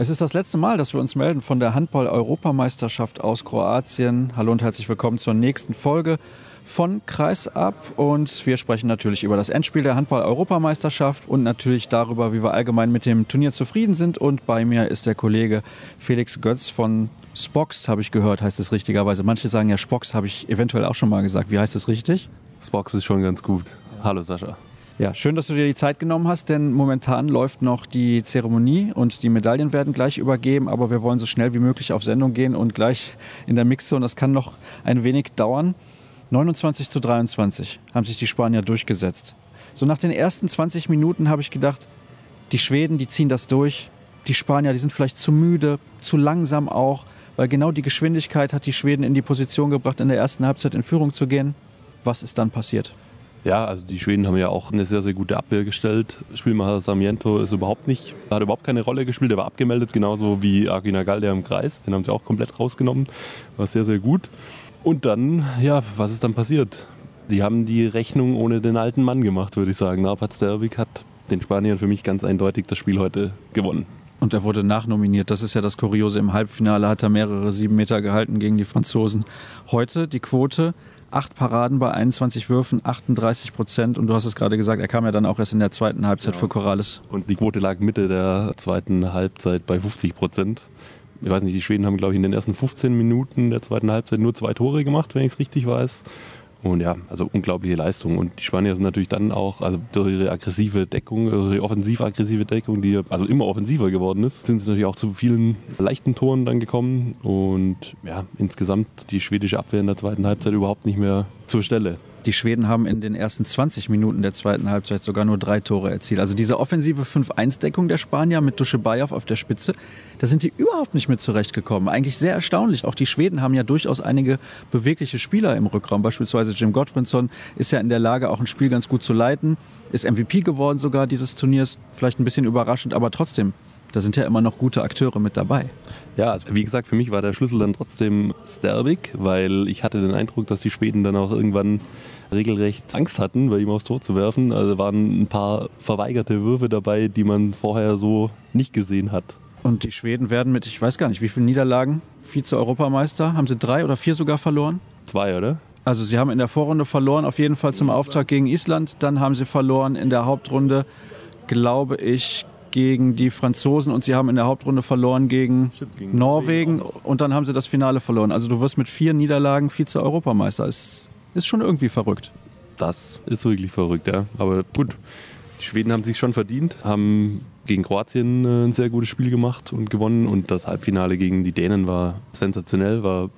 Es ist das letzte Mal, dass wir uns melden von der Handball-Europameisterschaft aus Kroatien. Hallo und herzlich willkommen zur nächsten Folge von Kreisab. Und wir sprechen natürlich über das Endspiel der Handball-Europameisterschaft und natürlich darüber, wie wir allgemein mit dem Turnier zufrieden sind. Und bei mir ist der Kollege Felix Götz von Spox, habe ich gehört, heißt es richtigerweise. Manche sagen ja Spox, habe ich eventuell auch schon mal gesagt. Wie heißt es richtig? Spox ist schon ganz gut. Hallo Sascha. Ja, schön, dass du dir die Zeit genommen hast, denn momentan läuft noch die Zeremonie und die Medaillen werden gleich übergeben, aber wir wollen so schnell wie möglich auf Sendung gehen und gleich in der Mixzone. Das kann noch ein wenig dauern. 29 zu 23 haben sich die Spanier durchgesetzt. So nach den ersten 20 Minuten habe ich gedacht, die Schweden, die ziehen das durch. Die Spanier, die sind vielleicht zu müde, zu langsam auch, weil genau die Geschwindigkeit hat die Schweden in die Position gebracht, in der ersten Halbzeit in Führung zu gehen. Was ist dann passiert? Ja, also die Schweden haben ja auch eine sehr, sehr gute Abwehr gestellt. Spielmacher Sarmiento ist überhaupt nicht, hat überhaupt keine Rolle gespielt, er war abgemeldet, genauso wie Agina Galdia im Kreis. Den haben sie auch komplett rausgenommen. War sehr, sehr gut. Und dann, ja, was ist dann passiert? Die haben die Rechnung ohne den alten Mann gemacht, würde ich sagen. Narpat Stervik hat den Spaniern für mich ganz eindeutig das Spiel heute gewonnen. Und er wurde nachnominiert. Das ist ja das Kuriose. Im Halbfinale hat er mehrere sieben Meter gehalten gegen die Franzosen. Heute die Quote acht Paraden bei 21 Würfen, 38 Prozent. Und du hast es gerade gesagt, er kam ja dann auch erst in der zweiten Halbzeit ja. für Corrales. Und die Quote lag Mitte der zweiten Halbzeit bei 50 Prozent. Ich weiß nicht, die Schweden haben, glaube ich, in den ersten 15 Minuten der zweiten Halbzeit nur zwei Tore gemacht, wenn ich es richtig weiß. Und ja, also unglaubliche Leistung. Und die Spanier sind natürlich dann auch, also durch ihre aggressive Deckung, ihre offensiv-aggressive Deckung, die also immer offensiver geworden ist, sind sie natürlich auch zu vielen leichten Toren dann gekommen. Und ja, insgesamt die schwedische Abwehr in der zweiten Halbzeit überhaupt nicht mehr zur Stelle. Die Schweden haben in den ersten 20 Minuten der zweiten Halbzeit sogar nur drei Tore erzielt. Also diese offensive 5-1-Deckung der Spanier mit Duschebaev auf der Spitze, da sind die überhaupt nicht mit zurechtgekommen. Eigentlich sehr erstaunlich. Auch die Schweden haben ja durchaus einige bewegliche Spieler im Rückraum. Beispielsweise Jim Gottfriedson ist ja in der Lage, auch ein Spiel ganz gut zu leiten. Ist MVP geworden sogar dieses Turniers. Vielleicht ein bisschen überraschend, aber trotzdem da sind ja immer noch gute Akteure mit dabei. Ja, also wie gesagt, für mich war der Schlüssel dann trotzdem Sterbik, weil ich hatte den Eindruck, dass die Schweden dann auch irgendwann regelrecht Angst hatten, bei ihm aufs Tor zu werfen. Also waren ein paar verweigerte Würfe dabei, die man vorher so nicht gesehen hat. Und die Schweden werden mit, ich weiß gar nicht, wie viele Niederlagen Vize-Europameister? Haben sie drei oder vier sogar verloren? Zwei, oder? Also sie haben in der Vorrunde verloren, auf jeden Fall zum Auftakt gegen Island. Dann haben sie verloren in der Hauptrunde, glaube ich, gegen die Franzosen und sie haben in der Hauptrunde verloren gegen, gegen Norwegen und dann haben sie das Finale verloren. Also du wirst mit vier Niederlagen Vize-Europameister. Ist, ist schon irgendwie verrückt. Das ist wirklich verrückt, ja. Aber gut, die Schweden haben sich schon verdient, haben gegen Kroatien äh, ein sehr gutes Spiel gemacht und gewonnen und das Halbfinale gegen die Dänen war sensationell, war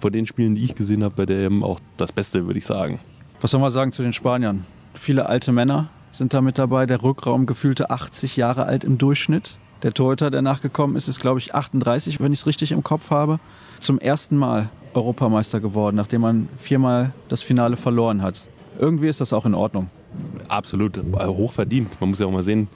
von den Spielen, die ich gesehen habe bei der EM auch das Beste, würde ich sagen. Was soll man sagen zu den Spaniern? Viele alte Männer, sind da dabei. Der Rückraum gefühlte 80 Jahre alt im Durchschnitt. Der Torhüter, der nachgekommen ist, ist, glaube ich, 38, wenn ich es richtig im Kopf habe. Zum ersten Mal Europameister geworden, nachdem man viermal das Finale verloren hat. Irgendwie ist das auch in Ordnung. Absolut, hoch verdient. Man muss ja auch mal sehen,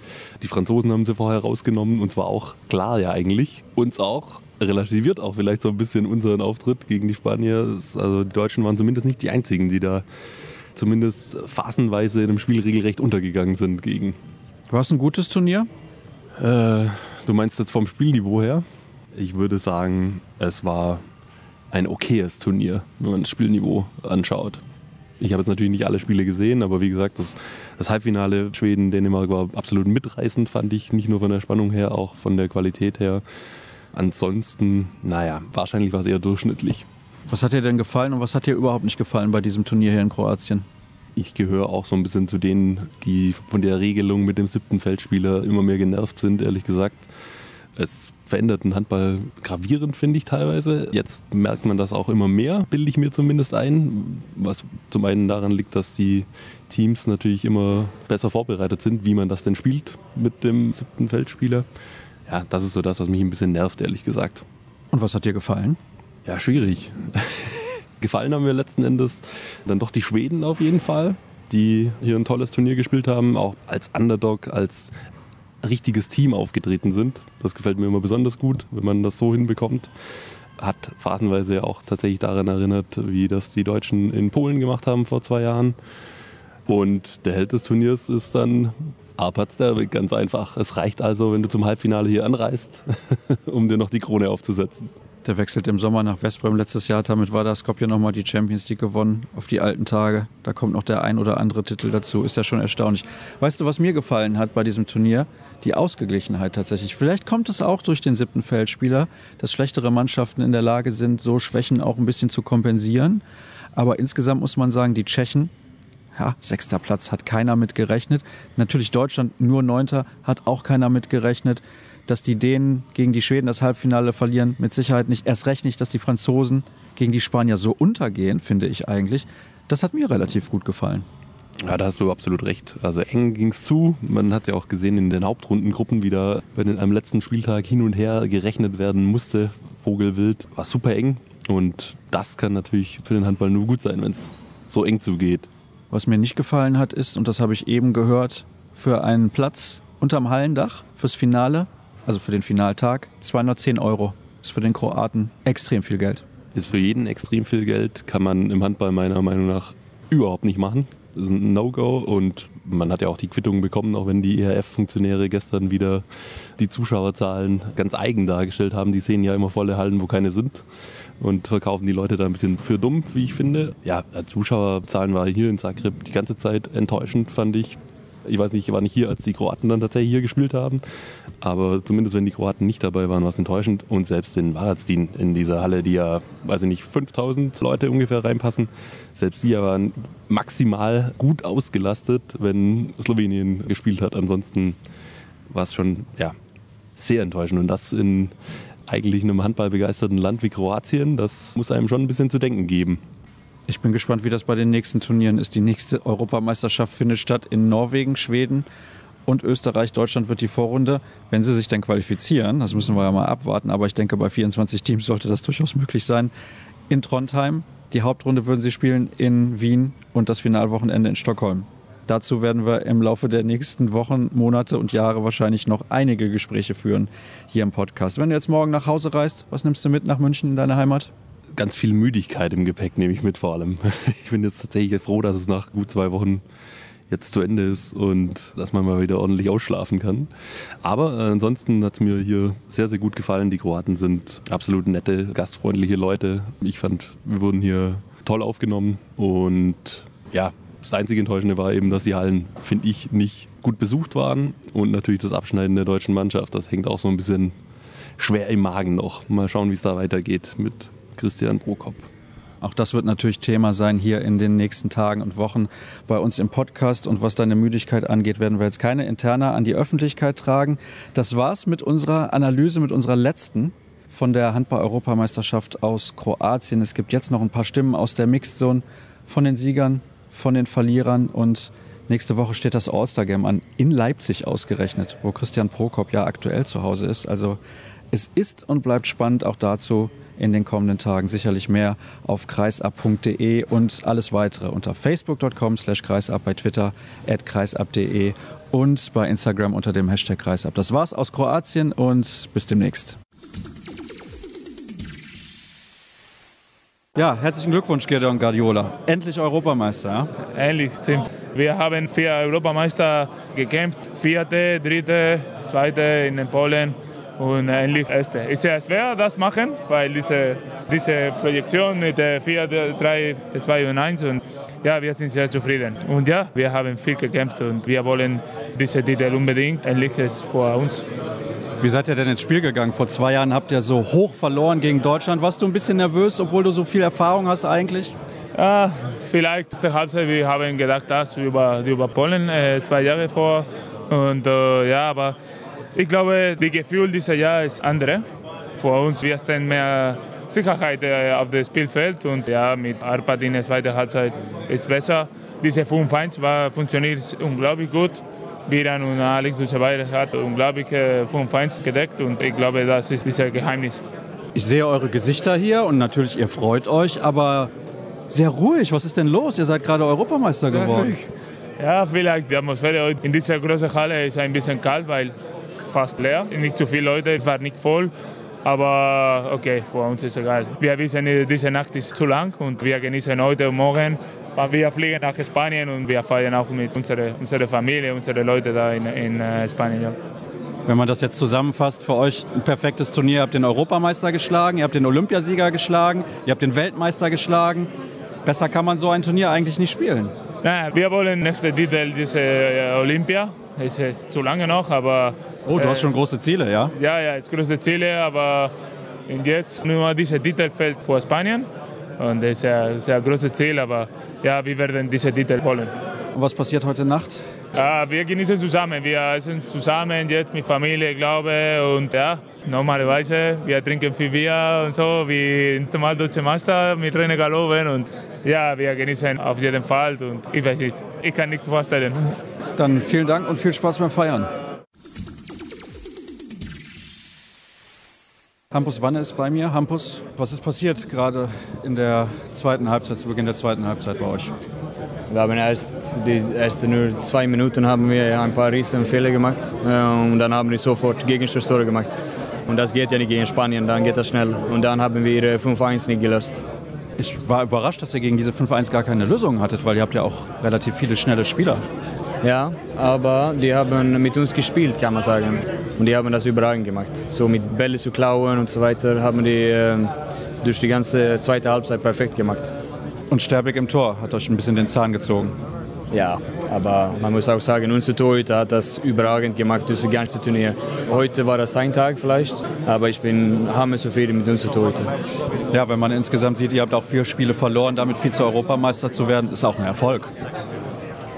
die Franzosen haben sie vorher rausgenommen und zwar auch klar ja eigentlich. Uns auch relativiert auch vielleicht so ein bisschen unseren Auftritt gegen die Spanier. Also die Deutschen waren zumindest nicht die einzigen, die da zumindest phasenweise in dem Spiel regelrecht untergegangen sind gegen. War es ein gutes Turnier? Äh, du meinst jetzt vom Spielniveau her? Ich würde sagen, es war ein okayes Turnier, wenn man das Spielniveau anschaut. Ich habe jetzt natürlich nicht alle Spiele gesehen, aber wie gesagt, das, das Halbfinale Schweden-Dänemark war absolut mitreißend, fand ich. Nicht nur von der Spannung her, auch von der Qualität her. Ansonsten, naja, wahrscheinlich war es eher durchschnittlich. Was hat dir denn gefallen und was hat dir überhaupt nicht gefallen bei diesem Turnier hier in Kroatien? Ich gehöre auch so ein bisschen zu denen, die von der Regelung mit dem siebten Feldspieler immer mehr genervt sind, ehrlich gesagt. Es verändert den Handball gravierend, finde ich teilweise. Jetzt merkt man das auch immer mehr, bilde ich mir zumindest ein. Was zum einen daran liegt, dass die Teams natürlich immer besser vorbereitet sind, wie man das denn spielt mit dem siebten Feldspieler. Ja, das ist so das, was mich ein bisschen nervt, ehrlich gesagt. Und was hat dir gefallen? Ja, schwierig. Gefallen haben mir letzten Endes dann doch die Schweden auf jeden Fall, die hier ein tolles Turnier gespielt haben, auch als Underdog, als richtiges Team aufgetreten sind. Das gefällt mir immer besonders gut, wenn man das so hinbekommt. Hat phasenweise auch tatsächlich daran erinnert, wie das die Deutschen in Polen gemacht haben vor zwei Jahren. Und der Held des Turniers ist dann Arpats Derby, ganz einfach. Es reicht also, wenn du zum Halbfinale hier anreist, um dir noch die Krone aufzusetzen. Der wechselt im Sommer nach Westbrem letztes Jahr. Damit war das Skopje nochmal die Champions League gewonnen auf die alten Tage. Da kommt noch der ein oder andere Titel dazu. Ist ja schon erstaunlich. Weißt du, was mir gefallen hat bei diesem Turnier? Die Ausgeglichenheit tatsächlich. Vielleicht kommt es auch durch den siebten Feldspieler, dass schlechtere Mannschaften in der Lage sind, so Schwächen auch ein bisschen zu kompensieren. Aber insgesamt muss man sagen, die Tschechen ja, sechster Platz hat keiner mit gerechnet. Natürlich Deutschland nur neunter, hat auch keiner mit gerechnet. Dass die Dänen gegen die Schweden das Halbfinale verlieren, mit Sicherheit nicht. Erst recht nicht, dass die Franzosen gegen die Spanier so untergehen, finde ich eigentlich. Das hat mir relativ gut gefallen. Ja, da hast du absolut recht. Also eng ging es zu. Man hat ja auch gesehen in den Hauptrundengruppen wieder, wenn in einem letzten Spieltag hin und her gerechnet werden musste, Vogelwild, war super eng. Und das kann natürlich für den Handball nur gut sein, wenn es so eng zugeht. Was mir nicht gefallen hat, ist, und das habe ich eben gehört, für einen Platz unterm Hallendach fürs Finale, also für den Finaltag, 210 Euro. Ist für den Kroaten extrem viel Geld. Ist für jeden extrem viel Geld, kann man im Handball meiner Meinung nach überhaupt nicht machen. Das ist ein No-Go und man hat ja auch die Quittung bekommen, auch wenn die ERF-Funktionäre gestern wieder die Zuschauerzahlen ganz eigen dargestellt haben. Die sehen ja immer volle Hallen, wo keine sind und verkaufen die Leute da ein bisschen für dumm, wie ich finde. Ja, Zuschauerzahlen war hier in Zagreb die ganze Zeit enttäuschend, fand ich. Ich weiß nicht, ich war nicht hier, als die Kroaten dann tatsächlich hier gespielt haben. Aber zumindest wenn die Kroaten nicht dabei waren, war es enttäuschend. Und selbst in Varazdin, in dieser Halle, die ja, weiß ich nicht, 5000 Leute ungefähr reinpassen, selbst die waren maximal gut ausgelastet, wenn Slowenien gespielt hat. Ansonsten war es schon, ja, sehr enttäuschend. Und das in eigentlich in einem handballbegeisterten Land wie Kroatien, das muss einem schon ein bisschen zu denken geben. Ich bin gespannt, wie das bei den nächsten Turnieren ist. Die nächste Europameisterschaft findet statt in Norwegen, Schweden und Österreich. Deutschland wird die Vorrunde, wenn sie sich dann qualifizieren, das müssen wir ja mal abwarten, aber ich denke, bei 24 Teams sollte das durchaus möglich sein, in Trondheim. Die Hauptrunde würden sie spielen in Wien und das Finalwochenende in Stockholm. Dazu werden wir im Laufe der nächsten Wochen, Monate und Jahre wahrscheinlich noch einige Gespräche führen hier im Podcast. Wenn du jetzt morgen nach Hause reist, was nimmst du mit nach München in deine Heimat? Ganz viel Müdigkeit im Gepäck nehme ich mit vor allem. Ich bin jetzt tatsächlich froh, dass es nach gut zwei Wochen jetzt zu Ende ist und dass man mal wieder ordentlich ausschlafen kann. Aber äh, ansonsten hat es mir hier sehr, sehr gut gefallen. Die Kroaten sind absolut nette, gastfreundliche Leute. Ich fand, wir wurden hier toll aufgenommen und ja, das einzige Enttäuschende war eben, dass die Hallen, finde ich, nicht gut besucht waren. Und natürlich das Abschneiden der deutschen Mannschaft. Das hängt auch so ein bisschen schwer im Magen noch. Mal schauen, wie es da weitergeht mit Christian Prokop. Auch das wird natürlich Thema sein hier in den nächsten Tagen und Wochen bei uns im Podcast. Und was deine Müdigkeit angeht, werden wir jetzt keine Interna an die Öffentlichkeit tragen. Das war's mit unserer Analyse, mit unserer letzten von der Handball-Europameisterschaft aus Kroatien. Es gibt jetzt noch ein paar Stimmen aus der Mixed Zone von den Siegern von den Verlierern und nächste Woche steht das All-Star-Game an, in Leipzig ausgerechnet, wo Christian Prokop ja aktuell zu Hause ist. Also es ist und bleibt spannend, auch dazu in den kommenden Tagen sicherlich mehr auf kreisab.de und alles weitere unter facebook.com slash kreisab, bei Twitter at kreisab.de und bei Instagram unter dem Hashtag kreisab. Das war's aus Kroatien und bis demnächst. Ja, herzlichen Glückwunsch, Gideon Guardiola. Endlich Europameister. Ja? Endlich, stimmt. Wir haben vier Europameister gekämpft. Vierte, dritte, zweite in Polen und erste. Ist sehr schwer, das machen, weil diese, diese Projektion mit 4, 3, 2 und 1 und ja, wir sind sehr zufrieden. Und ja, wir haben viel gekämpft und wir wollen diese Titel unbedingt. Endlich ist vor uns. Wie seid ihr denn ins Spiel gegangen? Vor zwei Jahren habt ihr so hoch verloren gegen Deutschland. Warst du ein bisschen nervös, obwohl du so viel Erfahrung hast eigentlich? Ja, vielleicht der Halbzeit. Wir haben gedacht, das über, über Polen äh, zwei Jahre vor. Und äh, ja, aber ich glaube, das Gefühl dieses Jahr ist andere. Für uns, wir stehen mehr Sicherheit äh, auf dem Spielfeld und ja, mit Arpad in der zweiten Halbzeit ist besser. Diese 5-1 funktioniert unglaublich gut. Biran und Alex Ducebair hat unglaubliche 5-1 gedeckt und ich glaube, das ist dieser Geheimnis. Ich sehe eure Gesichter hier und natürlich, ihr freut euch, aber sehr ruhig. Was ist denn los? Ihr seid gerade Europameister geworden. Ja, vielleicht die Atmosphäre in dieser großen Halle ist ein bisschen kalt, weil fast leer. Nicht zu viele Leute, es war nicht voll. Aber okay, für uns ist es egal. Wir wissen, diese Nacht ist zu lang und wir genießen heute und morgen wir fliegen nach Spanien und wir feiern auch mit unserer, unserer Familie, unseren Leuten da in, in äh, Spanien. Ja. Wenn man das jetzt zusammenfasst, für euch ein perfektes Turnier. Ihr habt den Europameister geschlagen, ihr habt den Olympiasieger geschlagen, ihr habt den Weltmeister geschlagen. Besser kann man so ein Turnier eigentlich nicht spielen. Ja, wir wollen nächste Titel diese äh, Olympia. Es ist zu lange noch, aber. Oh, du äh, hast schon große Ziele, ja? Ja, ja, es große Ziele, aber jetzt nur dieser Titel fällt vor Spanien. Und das ist ein sehr großes Ziel, aber ja, wir werden diese Titel holen. Und was passiert heute Nacht? Ja, wir genießen zusammen. Wir sind zusammen jetzt mit Familie, glaube und ja, normalerweise wir trinken viel Bier und so wie im Mal Deutsche Meister mit René Galoven und ja, wir genießen auf jeden Fall und ich weiß nicht, ich kann nicht vorstellen. Dann vielen Dank und viel Spaß beim Feiern. Hampus Wanne ist bei mir. Hampus, was ist passiert gerade in der zweiten Halbzeit, zu Beginn der zweiten Halbzeit bei euch? Wir haben erst die ersten nur zwei Minuten haben wir ein paar riesen Fehler gemacht äh, und dann haben wir sofort Gegenschuss-Tore gemacht. Und das geht ja nicht gegen Spanien, dann geht das schnell. Und dann haben wir 5-1 nicht gelöst. Ich war überrascht, dass ihr gegen diese 5-1 gar keine Lösung hattet, weil ihr habt ja auch relativ viele schnelle Spieler. Ja, aber die haben mit uns gespielt, kann man sagen. Und die haben das überragend gemacht. So mit Bälle zu klauen und so weiter haben die äh, durch die ganze zweite Halbzeit perfekt gemacht. Und Sterbig im Tor hat euch ein bisschen den Zahn gezogen. Ja, aber man muss auch sagen, unser Torhüter hat das überragend gemacht durch das ganze Turnier. Heute war das sein Tag vielleicht, aber ich bin hammerzufrieden mit unserem Torhüter. Ja, wenn man insgesamt sieht, ihr habt auch vier Spiele verloren, damit Vize-Europameister zu werden, ist auch ein Erfolg.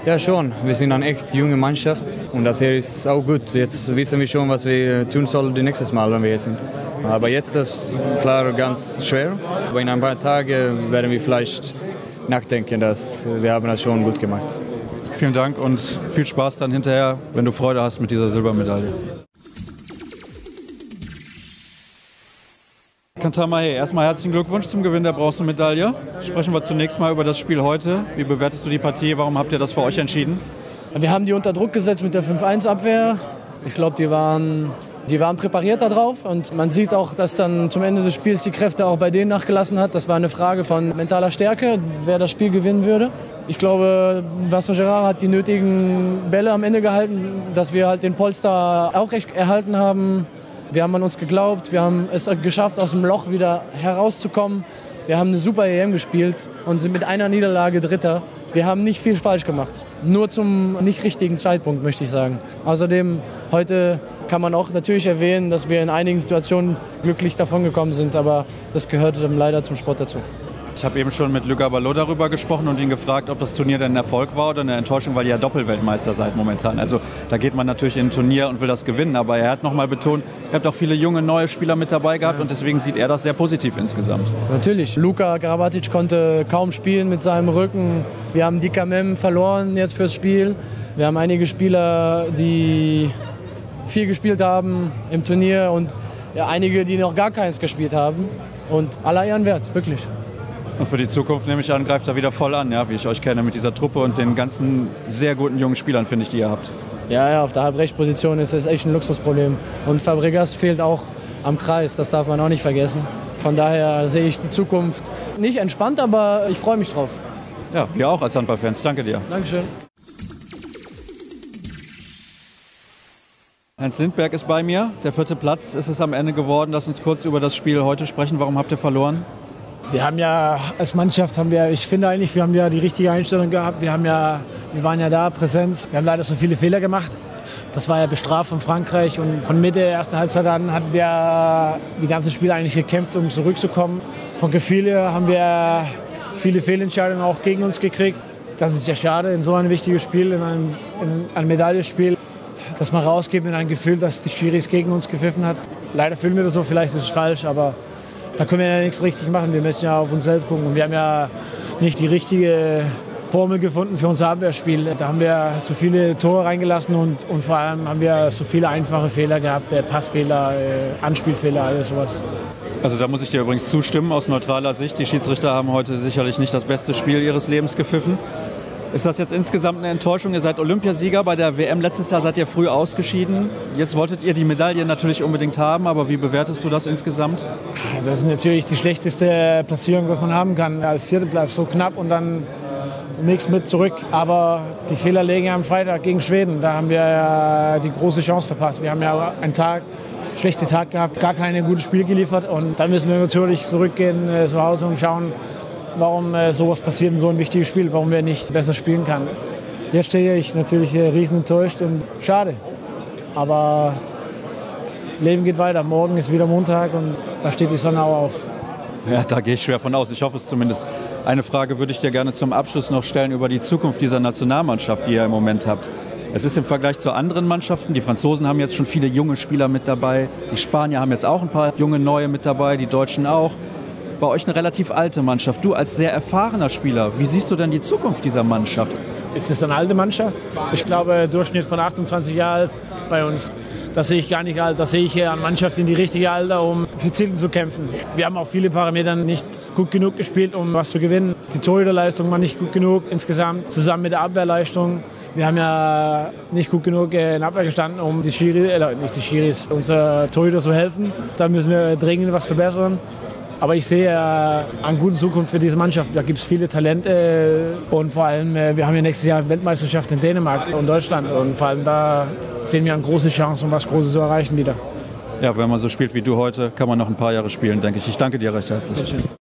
Ja, schon. Wir sind eine echt junge Mannschaft und das hier ist auch gut. Jetzt wissen wir schon, was wir tun sollen das nächste Mal, wenn wir hier sind. Aber jetzt ist das klar ganz schwer. Aber in ein paar Tagen werden wir vielleicht nachdenken, dass wir haben das schon gut gemacht. Vielen Dank und viel Spaß dann hinterher, wenn du Freude hast mit dieser Silbermedaille. Kantamahe, erstmal herzlichen Glückwunsch zum Gewinn der Bronzemedaille. Sprechen wir zunächst mal über das Spiel heute. Wie bewertest du die Partie? Warum habt ihr das für euch entschieden? Wir haben die unter Druck gesetzt mit der 5-1-Abwehr. Ich glaube, die waren, die waren präpariert darauf. Und man sieht auch, dass dann zum Ende des Spiels die Kräfte auch bei denen nachgelassen hat. Das war eine Frage von mentaler Stärke, wer das Spiel gewinnen würde. Ich glaube, Vincent Gerard hat die nötigen Bälle am Ende gehalten, dass wir halt den Polster auch erhalten haben. Wir haben an uns geglaubt, wir haben es geschafft, aus dem Loch wieder herauszukommen. Wir haben eine super EM gespielt und sind mit einer Niederlage Dritter. Wir haben nicht viel falsch gemacht. Nur zum nicht richtigen Zeitpunkt, möchte ich sagen. Außerdem, heute kann man auch natürlich erwähnen, dass wir in einigen Situationen glücklich davongekommen sind, aber das gehört leider zum Sport dazu. Ich habe eben schon mit Luca Ballot darüber gesprochen und ihn gefragt, ob das Turnier denn ein Erfolg war oder eine Enttäuschung, weil ihr ja Doppelweltmeister seid momentan. Also da geht man natürlich in ein Turnier und will das gewinnen. Aber er hat nochmal betont, ihr habt auch viele junge, neue Spieler mit dabei gehabt ja. und deswegen sieht er das sehr positiv insgesamt. Natürlich. Luka Grabatic konnte kaum spielen mit seinem Rücken. Wir haben Dika Mem verloren jetzt fürs Spiel. Wir haben einige Spieler, die viel gespielt haben im Turnier und einige, die noch gar keins gespielt haben. Und aller Ehren wert, wirklich. Und für die Zukunft nehme ich an, greift er wieder voll an, ja, wie ich euch kenne mit dieser Truppe und den ganzen sehr guten jungen Spielern, finde ich, die ihr habt. Ja, ja, auf der Halbrechtposition ist es echt ein Luxusproblem. Und Fabregas fehlt auch am Kreis, das darf man auch nicht vergessen. Von daher sehe ich die Zukunft nicht entspannt, aber ich freue mich drauf. Ja, wir auch als Handballfans. Danke dir. Dankeschön. Heinz Lindberg ist bei mir. Der vierte Platz ist es am Ende geworden. Lass uns kurz über das Spiel heute sprechen. Warum habt ihr verloren? Wir haben ja als Mannschaft haben wir, ich finde eigentlich, wir haben ja die richtige Einstellung gehabt. Wir haben ja, wir waren ja da präsent. Wir haben leider so viele Fehler gemacht. Das war ja bestraft von Frankreich und von Mitte der ersten Halbzeit an hatten wir die ganze Spiel eigentlich gekämpft, um zurückzukommen. Von Gefühle haben wir viele Fehlentscheidungen auch gegen uns gekriegt. Das ist ja schade in so ein wichtiges Spiel, in einem, in einem Medaillenspiel, dass man rausgeht mit einem Gefühl, dass die Schiris gegen uns gepfiffen hat. Leider fühlen wir das so, vielleicht ist es falsch, aber da können wir ja nichts richtig machen. Wir müssen ja auf uns selbst gucken. Und wir haben ja nicht die richtige Formel gefunden für unser Abwehrspiel. Da haben wir so viele Tore reingelassen und, und vor allem haben wir so viele einfache Fehler gehabt, der Passfehler, äh, Anspielfehler, alles sowas. Also da muss ich dir übrigens zustimmen aus neutraler Sicht. Die Schiedsrichter haben heute sicherlich nicht das beste Spiel ihres Lebens gepfiffen. Ist das jetzt insgesamt eine Enttäuschung? Ihr seid Olympiasieger bei der WM. Letztes Jahr seid ihr früh ausgeschieden. Jetzt wolltet ihr die Medaille natürlich unbedingt haben, aber wie bewertest du das insgesamt? Das ist natürlich die schlechteste Platzierung, die man haben kann. Als vierter Platz so knapp und dann nichts mit zurück. Aber die Fehler legen am Freitag gegen Schweden. Da haben wir ja die große Chance verpasst. Wir haben ja einen Tag, schlechten Tag gehabt, gar kein gutes Spiel geliefert. Und dann müssen wir natürlich zurückgehen äh, zu Hause und schauen, warum äh, sowas passiert in so einem wichtigen Spiel, warum wir nicht besser spielen können. Jetzt stehe ich natürlich äh, riesen enttäuscht und schade. Aber Leben geht weiter. Morgen ist wieder Montag und da steht die Sonne auch auf. Ja, da gehe ich schwer von aus. Ich hoffe es zumindest. Eine Frage würde ich dir gerne zum Abschluss noch stellen über die Zukunft dieser Nationalmannschaft, die ihr im Moment habt. Es ist im Vergleich zu anderen Mannschaften, die Franzosen haben jetzt schon viele junge Spieler mit dabei, die Spanier haben jetzt auch ein paar junge neue mit dabei, die Deutschen auch. Bei euch eine relativ alte Mannschaft. Du als sehr erfahrener Spieler, wie siehst du denn die Zukunft dieser Mannschaft? Ist es eine alte Mannschaft? Ich glaube, Durchschnitt von 28 Jahren bei uns. Das sehe ich gar nicht alt. Das sehe ich hier an Mannschaft in die richtige Alter, um für Titel zu kämpfen. Wir haben auf viele Parameter nicht gut genug gespielt, um was zu gewinnen. Die Torhüterleistung war nicht gut genug insgesamt, zusammen mit der Abwehrleistung. Wir haben ja nicht gut genug in Abwehr gestanden, um die Schiri, äh, nicht die Schiris, unser Torhüter zu helfen. Da müssen wir dringend was verbessern. Aber ich sehe eine gute Zukunft für diese Mannschaft. Da gibt es viele Talente und vor allem, äh, wir haben ja nächstes Jahr Weltmeisterschaft in Dänemark und Deutschland und vor allem da sehen wir eine große Chance, um was Großes zu erreichen wieder. Ja, wenn man so spielt wie du heute, kann man noch ein paar Jahre spielen, denke ich. Ich danke dir recht herzlich.